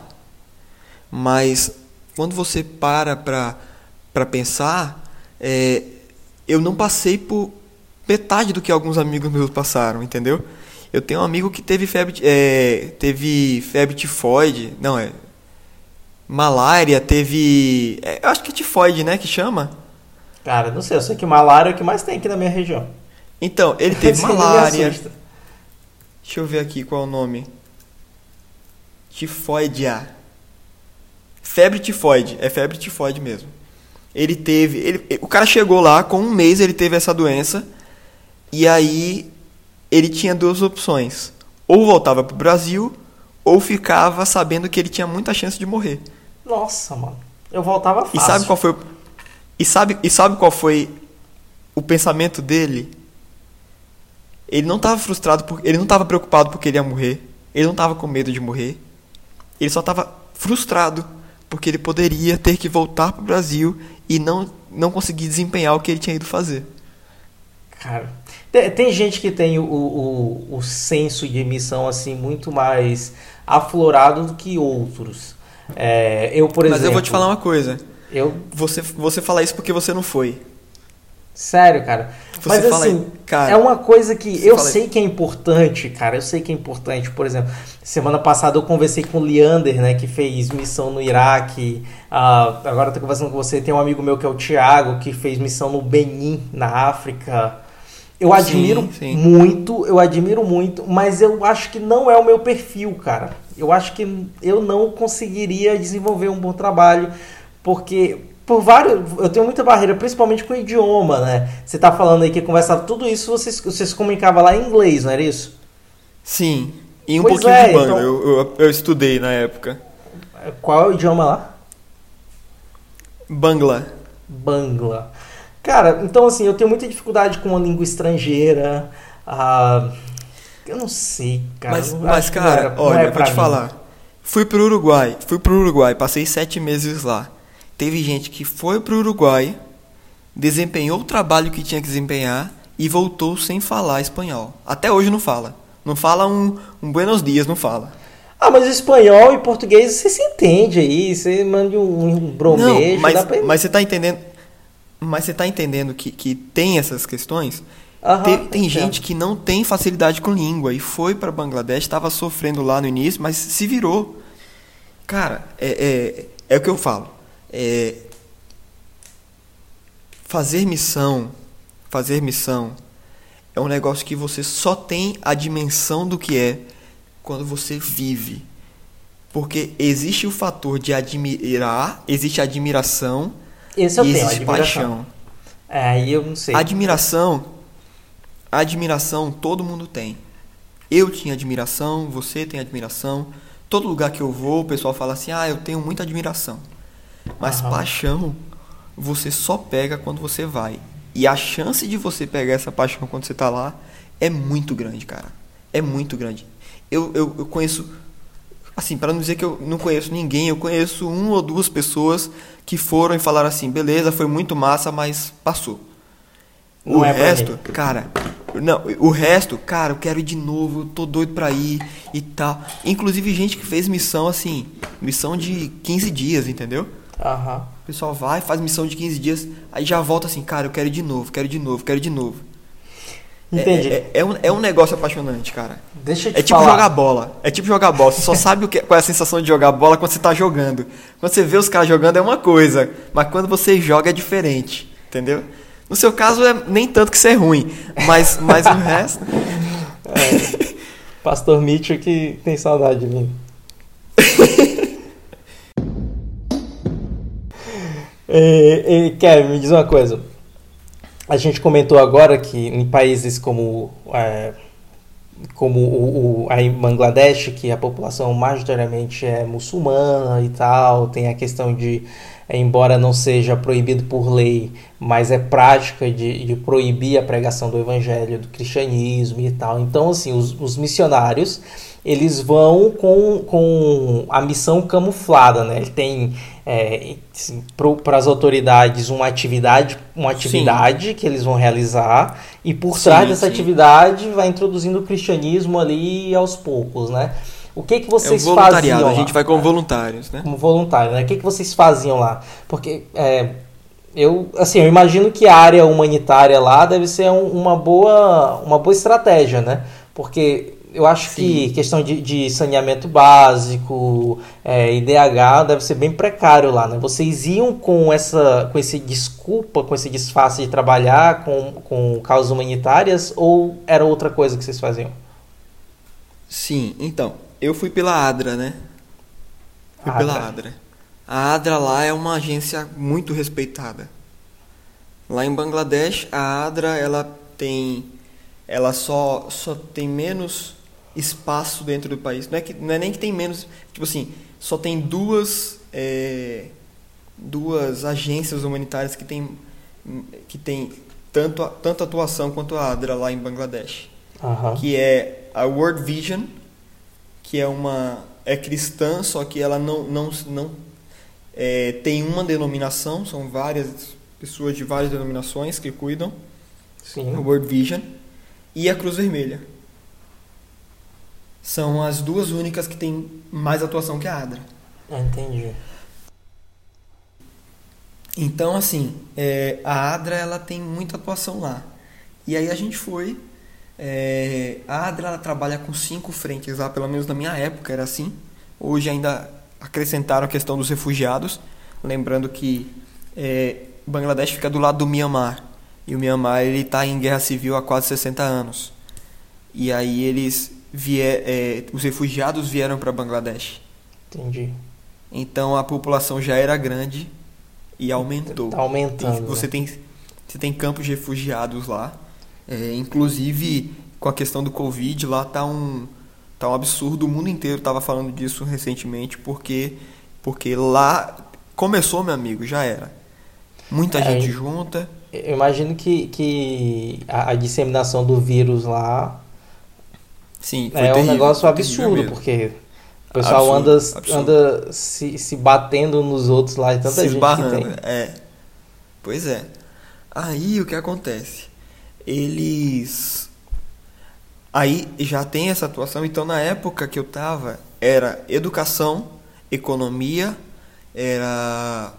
Mas quando você para para pensar, é, eu não passei por metade do que alguns amigos meus passaram, entendeu? Eu tenho um amigo que teve febre, é, teve febre tifoide, não é, malária, teve, é, eu acho que é tifoide, né, que chama? Cara, não sei, eu sei que malária é o que mais tem aqui na minha região. Então, ele teve malária. Deixa eu ver aqui qual é o nome. Tifoidia. Febre tifoide, é febre tifoide mesmo. Ele teve, ele, o cara chegou lá com um mês ele teve essa doença e aí ele tinha duas opções: ou voltava para o Brasil ou ficava sabendo que ele tinha muita chance de morrer. Nossa, mano, eu voltava fácil. E sabe qual foi? E sabe e sabe qual foi o pensamento dele? Ele não estava frustrado porque ele não estava preocupado porque ele ia morrer. Ele não estava com medo de morrer. Ele só estava frustrado porque ele poderia ter que voltar para o Brasil e não, não conseguir desempenhar o que ele tinha ido fazer. Cara, tem, gente que tem o, o, o senso de missão assim muito mais aflorado do que outros. É, eu, por exemplo. Mas eu vou te falar uma coisa. Eu... Você, você fala isso porque você não foi. Sério, cara. Você Mas fala, assim, cara, é uma coisa que eu sei que é importante, cara. Eu sei que é importante. Por exemplo, semana passada eu conversei com o Leander, né, que fez missão no Iraque. Uh, agora eu tô conversando com você. Tem um amigo meu que é o Thiago, que fez missão no Benin, na África. Eu admiro sim, sim. muito, eu admiro muito, mas eu acho que não é o meu perfil, cara. Eu acho que eu não conseguiria desenvolver um bom trabalho, porque por vários. Eu tenho muita barreira, principalmente com o idioma, né? Você tá falando aí que conversava tudo isso, você, você se comunicava lá em inglês, não era isso? Sim. E um pois pouquinho é, de banda, então... eu, eu, eu, estudei na época. Qual é o idioma lá? Bangla. Bangla. Cara, então assim, eu tenho muita dificuldade com a língua estrangeira. Uh, eu não sei, cara. Mas, mas cara, era, olha, é vou te mim. falar. Fui pro Uruguai, fui pro Uruguai, passei sete meses lá. Teve gente que foi para o Uruguai, desempenhou o trabalho que tinha que desempenhar e voltou sem falar espanhol. Até hoje não fala. Não fala um, um buenos dias, não fala. Ah, mas espanhol e português você se entende aí, você manda um, um bromejo, não, mas, pra... mas você tá entendendo, mas você tá entendendo que, que tem essas questões? Aham, tem, tem gente que não tem facilidade com língua e foi para Bangladesh, estava sofrendo lá no início, mas se virou. Cara, é, é, é o que eu falo é, fazer missão, fazer missão é um negócio que você só tem a dimensão do que é quando você vive. Porque existe o fator de admirar, existe admiração Esse eu e tenho, existe paixão. É, aí eu não sei. Admiração, admiração todo mundo tem. Eu tinha admiração, você tem admiração. Todo lugar que eu vou, o pessoal fala assim: "Ah, eu tenho muita admiração". Mas paixão você só pega quando você vai. E a chance de você pegar essa paixão quando você está lá é muito grande, cara. É muito grande. Eu, eu, eu conheço, assim, para não dizer que eu não conheço ninguém, eu conheço uma ou duas pessoas que foram e falaram assim: beleza, foi muito massa, mas passou. Não o é resto, cara, não, o resto, cara, eu quero ir de novo, eu tô doido pra ir e tal. Inclusive gente que fez missão assim, missão de 15 dias, entendeu? Uhum. O pessoal vai, faz missão de 15 dias, aí já volta assim, cara, eu quero ir de novo, quero ir de novo, quero ir de novo. Entendi. É, é, é, um, é um negócio apaixonante, cara. Deixa eu te É tipo falar. jogar bola. É tipo jogar bola. Você só sabe o que, qual é a sensação de jogar bola quando você tá jogando. Quando você vê os caras jogando é uma coisa, mas quando você joga é diferente. Entendeu? No seu caso, é nem tanto que ser é ruim, mas, mas o resto. É, Pastor Mitchell que tem saudade de mim. E, e, Kevin, me diz uma coisa. A gente comentou agora que em países como, é, como o, o, a Bangladesh, que a população majoritariamente é muçulmana e tal, tem a questão de, é, embora não seja proibido por lei, mas é prática de, de proibir a pregação do evangelho, do cristianismo e tal. Então, assim, os, os missionários eles vão com, com a missão camuflada, né? Ele tem é, assim, para as autoridades uma atividade, uma atividade sim. que eles vão realizar e por sim, trás dessa sim. atividade vai introduzindo o cristianismo ali aos poucos, né? O que que É um vocês faziam a gente lá? vai como voluntários, né? como voluntário, né? O que, que vocês faziam lá? Porque é, eu, assim, eu imagino que a área humanitária lá deve ser um- uma boa, uma boa estratégia, né? Porque eu acho que questão de, de saneamento básico, é, IDH deve ser bem precário lá, né? Vocês iam com essa, com esse desculpa, com esse disfarce de trabalhar com, com causas humanitárias ou era outra coisa que vocês faziam? Sim, então, eu fui pela ADRA, né? Fui pela ADRA. ADRA. A ADRA lá é uma agência muito respeitada. Lá em Bangladesh, a ADRA ela tem ela só só tem menos espaço dentro do país. Não é que não é nem que tem menos, tipo assim, só tem duas é, duas agências humanitárias que tem que tem tanto a- tanto atuação quanto a ADRA lá em Bangladesh Aham. que é a World Vision, que é uma é cristã, só que ela não não não é, tem uma denominação, são várias pessoas de várias denominações que cuidam, a Sim. World Vision e a Cruz Vermelha. São as duas únicas que têm mais atuação que a ADRA. Ah, Entendi. Então, assim, é, a ADRA ela tem muita atuação lá. E aí a gente foi. é, a ADRA ela trabalha com cinco frentes lá, pelo menos na minha época era assim. Hoje ainda acrescentaram a questão dos refugiados. Lembrando que é, Bangladesh fica do lado do Myanmar. E o Myanmar está em guerra civil há quase 60 anos. E aí eles vier, é, os refugiados vieram para Bangladesh. Entendi. Então a população já era grande e aumentou. Tá aumentando. Tem- você, tem, você tem campos de refugiados lá. É, inclusive, com a questão do Covid, lá tá um, tá um absurdo. O mundo inteiro estava falando disso recentemente, porque, porque lá começou, meu amigo, já era. Muita É, gente e- junta. Eu imagino que, que a, a disseminação do vírus lá Sim, foi é um terrível, negócio foi terrível absurdo, porque o pessoal Absurdo, anda, absurdo. anda se, se batendo nos outros lá e tanta se gente esbarrando. que tem. É. Pois é. Aí o que acontece? Eles. Aí já tem essa atuação, então na época que eu tava, era educação, economia, era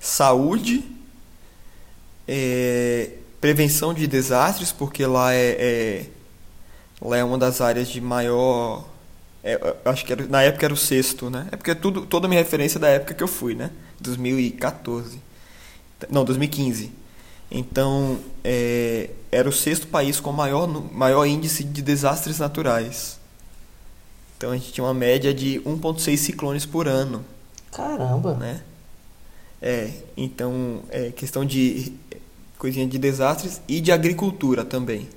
saúde, é, prevenção de desastres, porque lá é, é- lá é uma das áreas de maior. é, acho que era, na época era o sexto, né? É porque tudo, toda a minha referência é da época que eu fui, né? 2014. Não, 2015. Então, é, era o sexto país com maior, maior índice de desastres naturais. Então a gente tinha uma média de 1,6 ciclones por ano Caramba. né? É, então, é questão de coisinha de desastres e de agricultura também.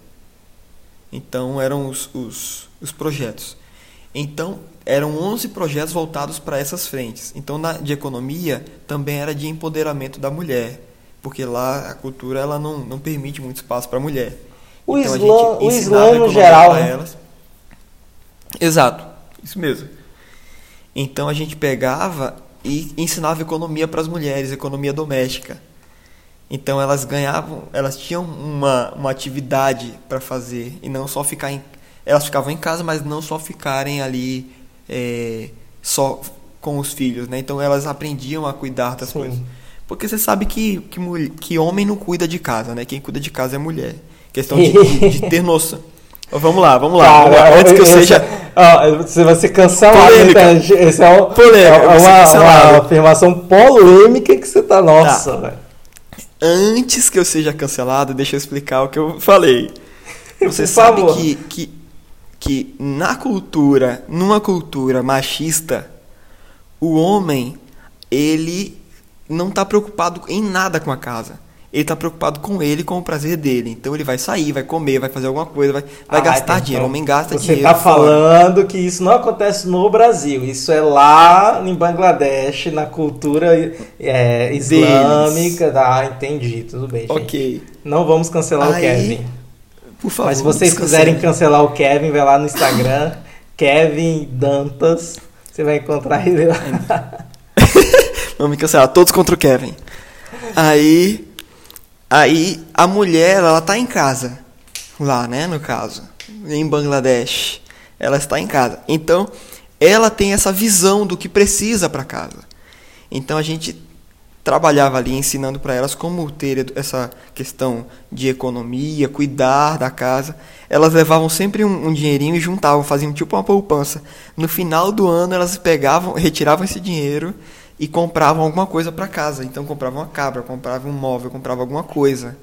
Então, eram os, os, os projetos. Então, eram 11 projetos voltados para essas frentes. Então, na, de economia, também era de empoderamento da mulher, porque lá a cultura ela não, não permite muito espaço para a mulher. O Então, Islã, o Islã no geral, né? elas. Exato, isso mesmo. Então a gente pegava e ensinava economia para as mulheres, economia doméstica. Então elas ganhavam, elas tinham uma, uma atividade para fazer e não só ficar em, elas ficavam em casa, mas não só ficarem ali é, só com os filhos, né? Então elas aprendiam a cuidar das Sim. coisas. Porque você sabe que, que, que homem não cuida de casa, né? Quem cuida de casa é mulher. Questão de, de, de ter noção. Vamos lá, vamos lá. vamos lá. Antes que eu seja. ó, você vai ser cancelado, Polêmica. então, gente. Esse é, um, Polêmica, é ser uma, uma afirmação polêmica que você tá. Nossa, velho. Antes que eu seja cancelado, deixa eu explicar o que eu falei. Você sabe favor. que, que, que na cultura, numa cultura machista, o homem, ele não está preocupado em nada com a casa. Ele está preocupado com ele, com o prazer dele. Então ele vai sair, vai comer, vai fazer alguma coisa, vai, vai Ah, gastar então, dinheiro. O homem gasta Você dinheiro. tá fora. falando que isso não acontece no Brasil. Isso é lá em Bangladesh, na cultura é, islâmica. Tá, entendi. Tudo bem, gente. Ok. Não vamos cancelar o Aí, Kevin. Por favor. Mas se vocês quiserem cancelar o Kevin, vai lá no Instagram, Kevin Dantas. Você vai encontrar ele lá. Vamos me cancelar, todos contra o Kevin. Aí, aí a mulher, ela tá em casa, lá, né, no caso, em Bangladesh, ela está em casa. Então, ela tem essa visão do que precisa para casa. Então a gente trabalhava ali ensinando para elas como ter essa questão de economia, cuidar da casa. Elas levavam sempre um, um, dinheirinho e juntavam, faziam tipo uma poupança. No final do ano elas pegavam, retiravam esse dinheiro e compravam alguma coisa para casa. Então compravam uma cabra, compravam um móvel, compravam alguma coisa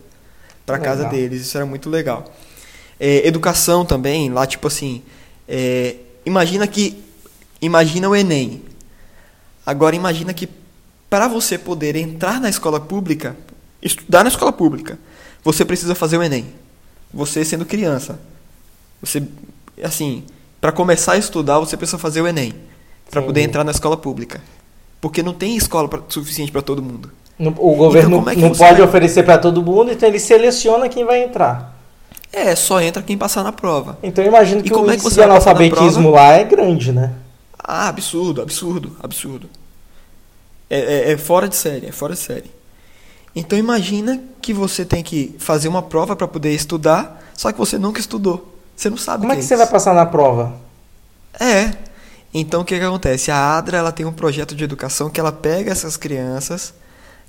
para casa deles. Isso era muito legal. É, educação também, lá tipo assim, é, imagina que imagina o Enem. Agora imagina que para você poder entrar na escola pública, estudar na escola pública, você precisa fazer o Enem. Você sendo criança, você assim, para começar a estudar, você precisa fazer o Enem para poder entrar na escola pública. Porque não tem escola pra, suficiente para todo mundo. O governo então, é não pode vai... oferecer para todo mundo, então ele seleciona quem vai entrar. É, só entra quem passar na prova. Então eu imagino que e o é que analfabetismo lá é grande, né? Ah, absurdo, absurdo, absurdo. É, é, é, fora de série, é fora de série. Então imagina que você tem que fazer uma prova para poder estudar, só que você nunca estudou. Você não sabe Como é que, é você vai passar na prova? É. Então o que, que acontece? A Adra ela tem um projeto de educação que ela pega essas crianças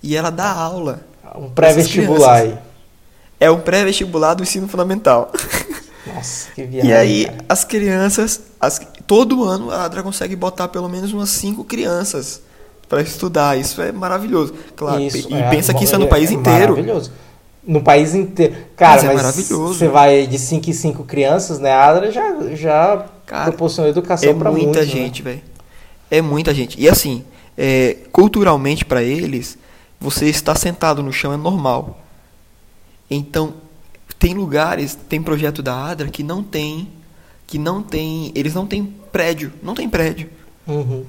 e ela dá aula. Um pré-vestibular. É um pré-vestibular do ensino fundamental. Nossa, que viagem. E aí, cara. as crianças, as, todo ano a Adra consegue botar pelo menos umas cinco crianças para estudar. Isso é maravilhoso. Claro, isso, e é, pensa que isso é no país é inteiro. Maravilhoso. No país inteiro. Cara, mas, é maravilhoso. Você vai de 5 em 5 crianças, né? A Adra já, já Cara, proporcionou educação é para muita muitos, né? gente, né? velho. É muita gente. E assim, é, culturalmente para eles, você estar sentado no chão é normal. Então, tem lugares, tem projeto da Adra que não tem, que não tem, eles não têm prédio, não tem prédio. O uhum.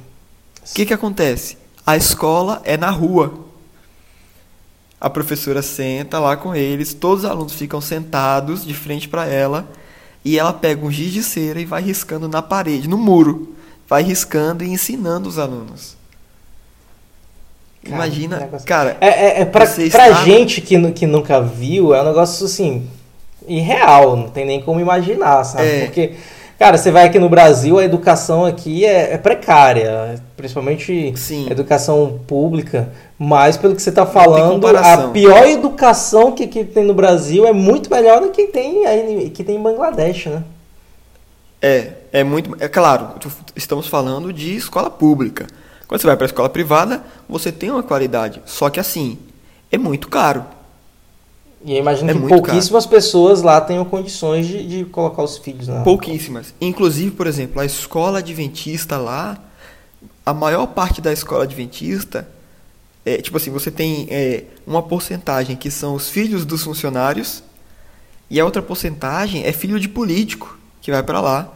que que acontece? A escola é na rua. A professora senta lá com eles, todos os alunos ficam sentados de frente para ela e ela pega um giz de cera e vai riscando na parede, no muro. Vai riscando e ensinando os alunos. Cara, Imagina, negócio... cara. É, é, é pra, pra gente que, que nunca viu, é um negócio assim. irreal, não tem nem como imaginar, sabe? É. Porque, cara, você vai aqui no Brasil, a educação aqui é, é precária, principalmente Sim. educação pública. Mas, pelo que você está falando, a pior educação que, que tem no Brasil é muito melhor do que tem, aí, que tem em Bangladesh, né? É, é muito. É claro, estamos falando de escola pública. Quando você vai para a escola privada, você tem uma qualidade. Só que assim, é muito caro. E eu imagino é que pouquíssimas caro. pessoas lá tenham condições de, de colocar os filhos lá. Pouquíssimas. Inclusive, por exemplo, a escola adventista lá, a maior parte da escola adventista, é, tipo assim, você tem é, uma porcentagem que são os filhos dos funcionários e a outra porcentagem é filho de político que vai para lá.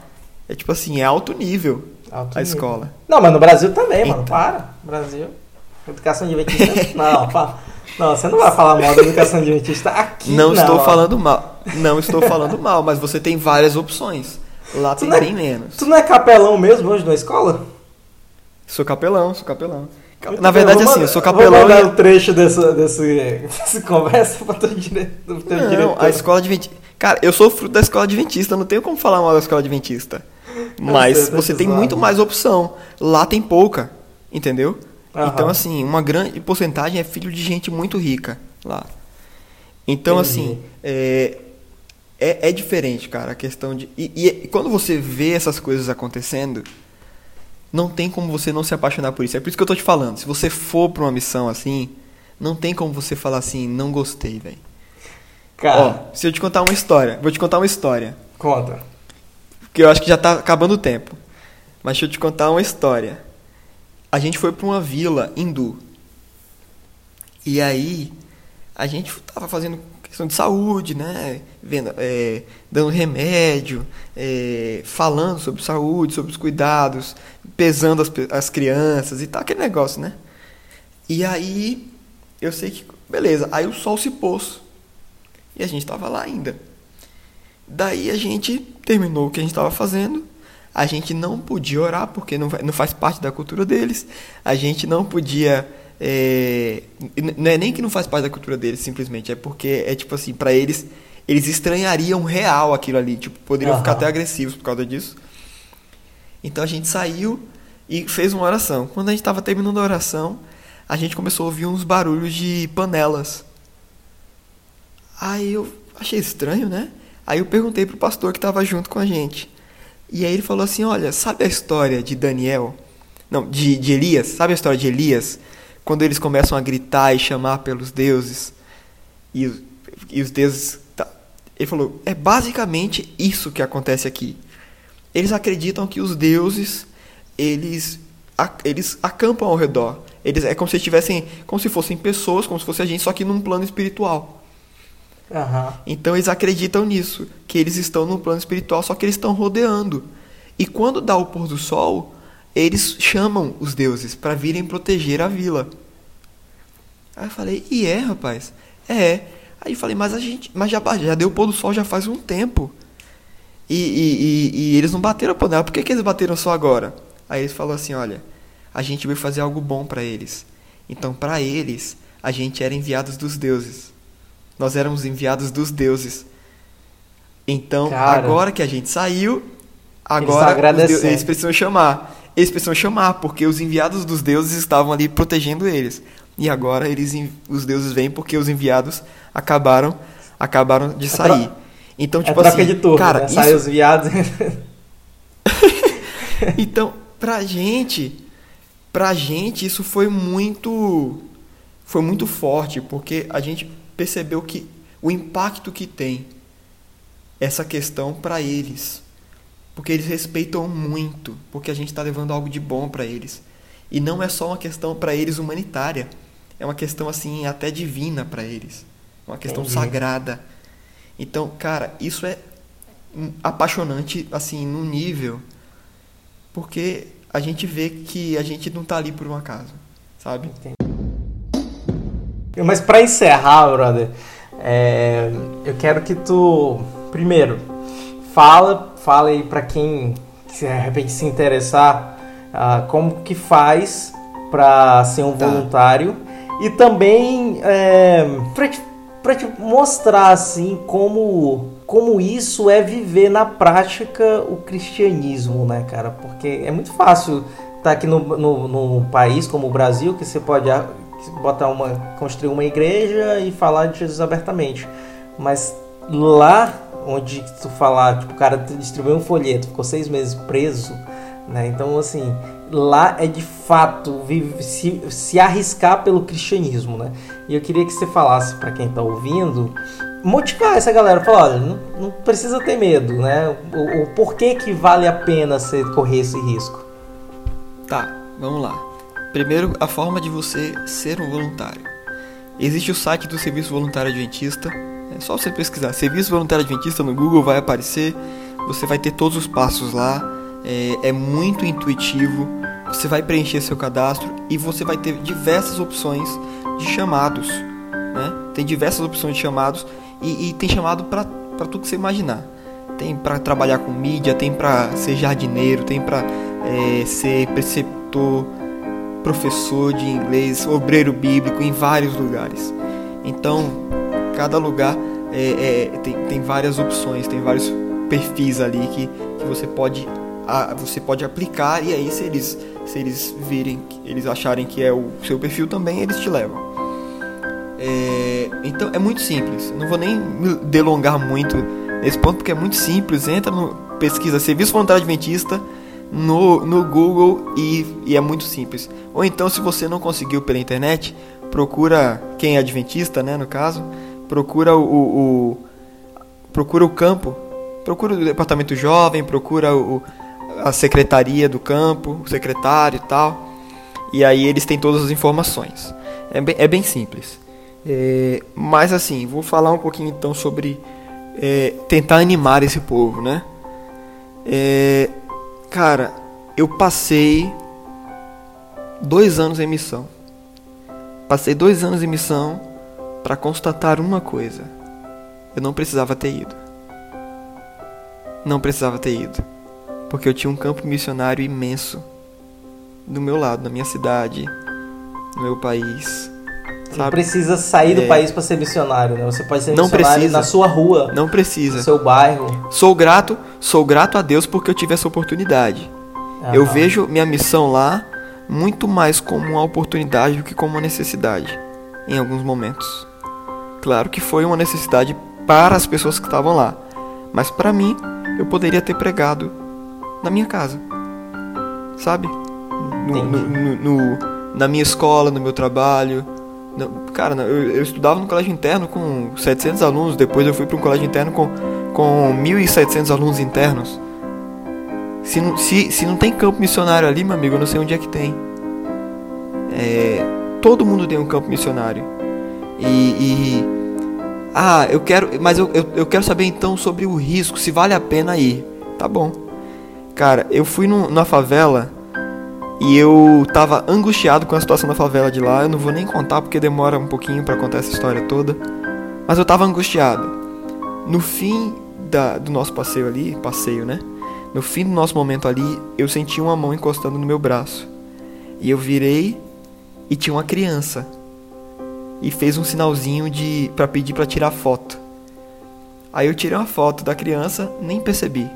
É tipo assim, é alto nível. Alto a escola. Não, mas no Brasil também, mano. Para. Brasil. Educação adventista. não, Não, você não vai falar mal da educação adventista aqui. Não, não estou falando mal. Não estou falando mal, mas você tem várias opções. Lá tu tem é, bem menos. Tu não é capelão mesmo hoje na escola? Sou capelão, sou capelão. Muito Na verdade, assim, eu sou capelão. Vou mandar e... um trecho dessa, desse, dessa conversa pra teu, dire... teu não, diretor. a escola adventista. Cara, eu sou fruto da escola adventista, não tenho como falar mal da escola adventista. Mas você tem muito mais opção. Lá tem pouca, entendeu? Uhum. Então, assim, uma grande porcentagem é filho de gente muito rica lá. Então, Entendi. assim, é, é, é, diferente, cara, a questão de. E, e, quando você vê essas coisas acontecendo, não tem como você não se apaixonar por isso. É por isso que eu tô te falando. Se você for pra uma missão assim, não tem como você falar assim, não gostei, velho. Cara. Ó, se eu te contar uma história, vou te contar uma história. Conta. Porque eu acho que já tá acabando o tempo. Mas deixa eu te contar uma história. A gente foi para uma vila hindu. E aí, a gente tava fazendo questão de saúde, né? Vendo, é, dando remédio, é, falando sobre saúde, sobre os cuidados, pesando as, as crianças e tal, aquele negócio, né? E aí, eu sei que, beleza, aí o sol se pôs. E a gente tava lá ainda. Daí a gente terminou o que a gente estava fazendo. A gente não podia orar porque não, não faz parte da cultura deles. A gente não podia. É, não é nem que não faz parte da cultura deles, simplesmente. É porque é tipo assim, para eles, eles estranhariam real aquilo ali. Tipo, poderiam uhum. ficar até agressivos por causa disso. Então a gente saiu e fez uma oração. Quando a gente estava terminando a oração, a gente começou a ouvir uns barulhos de panelas. Aí eu achei estranho, né? Aí eu perguntei pro pastor que estava junto com a gente. E aí ele falou assim: Olha, sabe a história de Daniel? Não, de, de Elias? Sabe a história de Elias? Quando eles começam a gritar e chamar pelos deuses. E, e os deuses. Tá. Ele falou: É basicamente isso que acontece aqui. Eles acreditam que os deuses eles, eles acampam ao redor. Eles é como se estivessem, como se fossem pessoas, como se fosse a gente, só que num plano espiritual. Então eles acreditam nisso, que eles estão no plano espiritual, só que eles estão rodeando. E quando dá o pôr do sol, eles chamam os deuses para virem proteger a vila. Aí eu falei, e é, rapaz? É. Aí eu falei, mas a gente, mas já, já deu o pôr do sol já faz um tempo. E, e, e, e eles não bateram panela. Por que, que eles bateram só agora? Aí eles falou assim, olha, a gente veio fazer algo bom para eles. Então, para eles, a gente era enviados dos deuses. Nós éramos enviados dos deuses. Então, Cara, agora que a gente saiu, agora eles, eles precisam chamar. Eles precisam chamar, porque os enviados dos deuses estavam ali protegendo eles. E agora eles, os deuses vêm porque os enviados acabaram acabaram de sair. É então, tipo é assim, de turno, cara, né? isso... sai os viados. então, pra gente, pra gente isso foi muito foi muito forte, porque a gente percebeu que o impacto que tem essa questão para eles. Porque eles respeitam muito, porque a gente está levando algo de bom para eles. E não é só uma questão para eles humanitária, é uma questão assim até divina para eles, uma questão Entendi. sagrada. Então, cara, isso é apaixonante assim num nível porque a gente vê que a gente não tá ali por um acaso, sabe? Entendi. Mas para encerrar, brother, é, eu quero que tu primeiro fala, fala aí para quem se de repente se interessar, uh, como que faz para ser um tá. voluntário e também é, para te, pra te mostrar assim como como isso é viver na prática o cristianismo, né, cara? Porque é muito fácil estar tá aqui no, no, no país como o Brasil, que você pode botar uma, construir uma igreja e falar de Jesus abertamente. Mas lá onde tu falar, tipo, o cara distribuiu um folheto, ficou seis meses preso, né? Então, assim, lá é de fato vive, se, se arriscar pelo cristianismo, né? E eu queria que você falasse para quem tá ouvindo, motivar essa galera, falar, olha, não, não precisa ter medo, né? O, o porquê que vale a pena você correr esse risco. Tá, vamos lá. Primeiro, a forma de você ser um voluntário. Existe o site do Serviço Voluntário Adventista. É só você pesquisar Serviço Voluntário Adventista no Google, vai aparecer. Você vai ter todos os passos lá. É, é muito intuitivo. Você vai preencher seu cadastro e você vai ter diversas opções de chamados. Né? Tem diversas opções de chamados e, e tem chamado para tudo que você imaginar. Tem para trabalhar com mídia, tem para ser jardineiro, tem para é, ser preceptor professor de inglês, obreiro bíblico em vários lugares. Então, cada lugar é, é, tem, tem várias opções, tem vários perfis ali que, que você pode a, você pode aplicar e aí se eles se eles virem, eles acharem que é o seu perfil também, eles te levam. É, então é muito simples. Não vou nem me delongar muito nesse ponto porque é muito simples. Entra no pesquisa Serviço Voluntário Adventista no, no Google e, e é muito simples. Ou então, se você não conseguiu pela internet, procura quem é adventista, né, no caso, procura o, o, o procura o campo, procura o departamento jovem, procura o, a secretaria do campo, o secretário e tal. E aí eles têm todas as informações. É bem, é bem simples. É, mas assim, vou falar um pouquinho então sobre é, tentar animar esse povo, né? É, Cara, eu passei dois anos em missão. Passei dois anos em missão para constatar uma coisa: eu não precisava ter ido. Não precisava ter ido, porque eu tinha um campo missionário imenso do meu lado, na minha cidade, no meu país. Não precisa sair do é. país para ser missionário, né? Você pode ser não missionário precisa. na sua rua. Não precisa. No seu bairro. Sou grato, sou grato a Deus porque eu tive essa oportunidade. Eu vejo minha missão lá muito mais como uma oportunidade do que como uma necessidade, em alguns momentos. Claro que foi uma necessidade para as pessoas que estavam lá, mas para mim, eu poderia ter pregado na minha casa, sabe? No, no, no, na minha escola, no meu trabalho. Cara, eu, eu, estudava no colégio interno com 700 alunos, depois eu fui para um colégio interno com, com 1.700 alunos internos. Se não, se, se não tem campo missionário ali, meu amigo, eu não sei onde é que tem. É, todo mundo tem um campo missionário. E, e ah, eu quero, mas eu, eu, eu, quero saber então sobre o risco, se vale a pena ir. Tá bom. Cara, eu fui no, na favela e eu tava angustiado com a situação da favela de lá. Eu não vou nem contar porque demora um pouquinho para contar essa história toda. Mas eu tava angustiado. No fim da, do nosso passeio ali, passeio, né? No fim do nosso momento ali, eu senti uma mão encostando no meu braço. E eu virei e tinha uma criança e fez um sinalzinho de para pedir para tirar foto. Aí eu tirei uma foto da criança, nem percebi.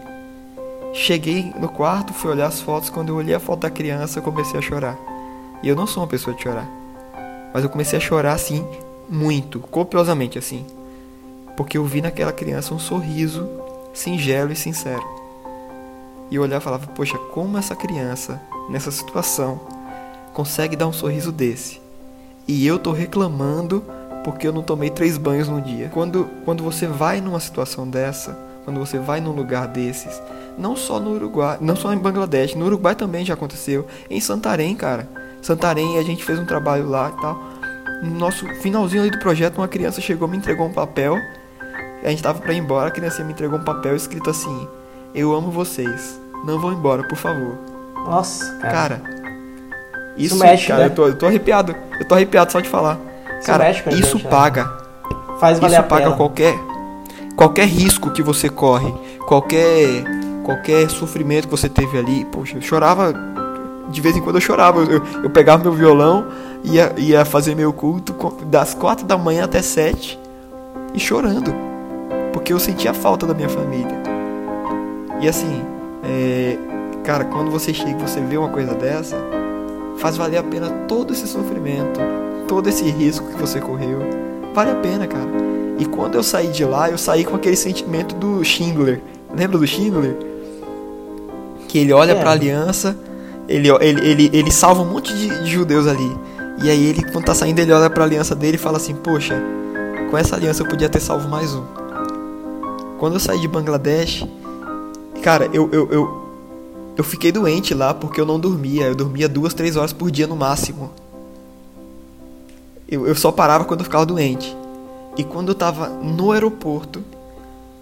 Cheguei no quarto, fui olhar as fotos, quando eu olhei a foto da criança, eu comecei a chorar. E eu não sou uma pessoa de chorar. Mas eu comecei a chorar assim, muito, copiosamente assim. Porque eu vi naquela criança um sorriso singelo e sincero. E eu olhava e falava: Poxa, como essa criança, nessa situação, consegue dar um sorriso desse? e eu tô reclamando porque eu não tomei três banhos no dia. Quando, quando você vai numa situação dessa, quando você vai num lugar desses, não só no Uruguai, não só em Bangladesh, no Uruguai também já aconteceu, em Santarém, cara. Santarém, a gente fez um trabalho lá e tal. No nosso finalzinho ali do projeto, uma criança chegou, me entregou um papel. A gente tava para ir embora, a criança me entregou um papel escrito assim: "Eu amo vocês. Não vão embora, por favor". Nossa, cara. cara isso, isso mexe, cara, né? eu, tô, eu tô arrepiado. Eu tô arrepiado só de falar. Isso cara, isso gente, né? paga. Faz valer isso a paga qualquer qualquer risco que você corre, qualquer qualquer sofrimento que você teve ali. Poxa, eu chorava de vez em quando eu chorava. Eu, eu pegava meu violão, ia, ia fazer meu culto das quatro da manhã até sete e chorando, porque eu sentia falta da minha família. E assim, é, cara, quando você chega você vê uma coisa dessa, faz valer a pena todo esse sofrimento, todo esse risco que você correu. Vale a pena, cara. E quando eu saí de lá, eu saí com aquele sentimento do Schindler. Lembra do Schindler? Que ele olha é. para a aliança, ele, ele, ele, ele salva um monte de, de judeus ali. E aí ele, quando tá saindo, ele olha para a aliança dele e fala assim: Poxa, com essa aliança eu podia ter salvo mais um. Quando eu saí de Bangladesh, cara, eu, eu, eu, eu fiquei doente lá porque eu não dormia. Eu dormia duas, três horas por dia no máximo. Eu, eu só parava quando eu ficava doente. E quando eu tava no aeroporto,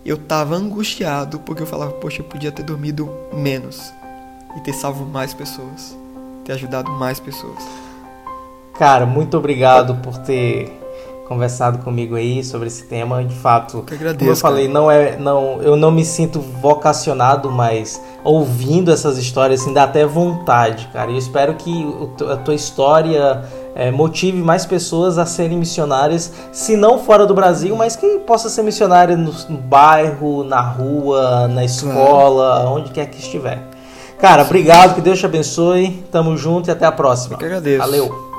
eu tava angustiado porque eu falava, poxa, eu podia ter dormido menos e ter salvo mais pessoas, ter ajudado mais pessoas. Cara, muito obrigado por ter conversado comigo aí sobre esse tema. De fato, eu agradeço, como eu falei, não é, não, eu não me sinto vocacionado, mas ouvindo essas histórias assim, dá até vontade, cara. E eu espero que a tua história é, motive mais pessoas a serem missionárias, se não fora do Brasil, mas que possa ser missionária no, no bairro, na rua, na escola, claro. onde quer que estiver. Cara, obrigado, que Deus te abençoe. Tamo junto e até a próxima. Eu que agradeço. Valeu.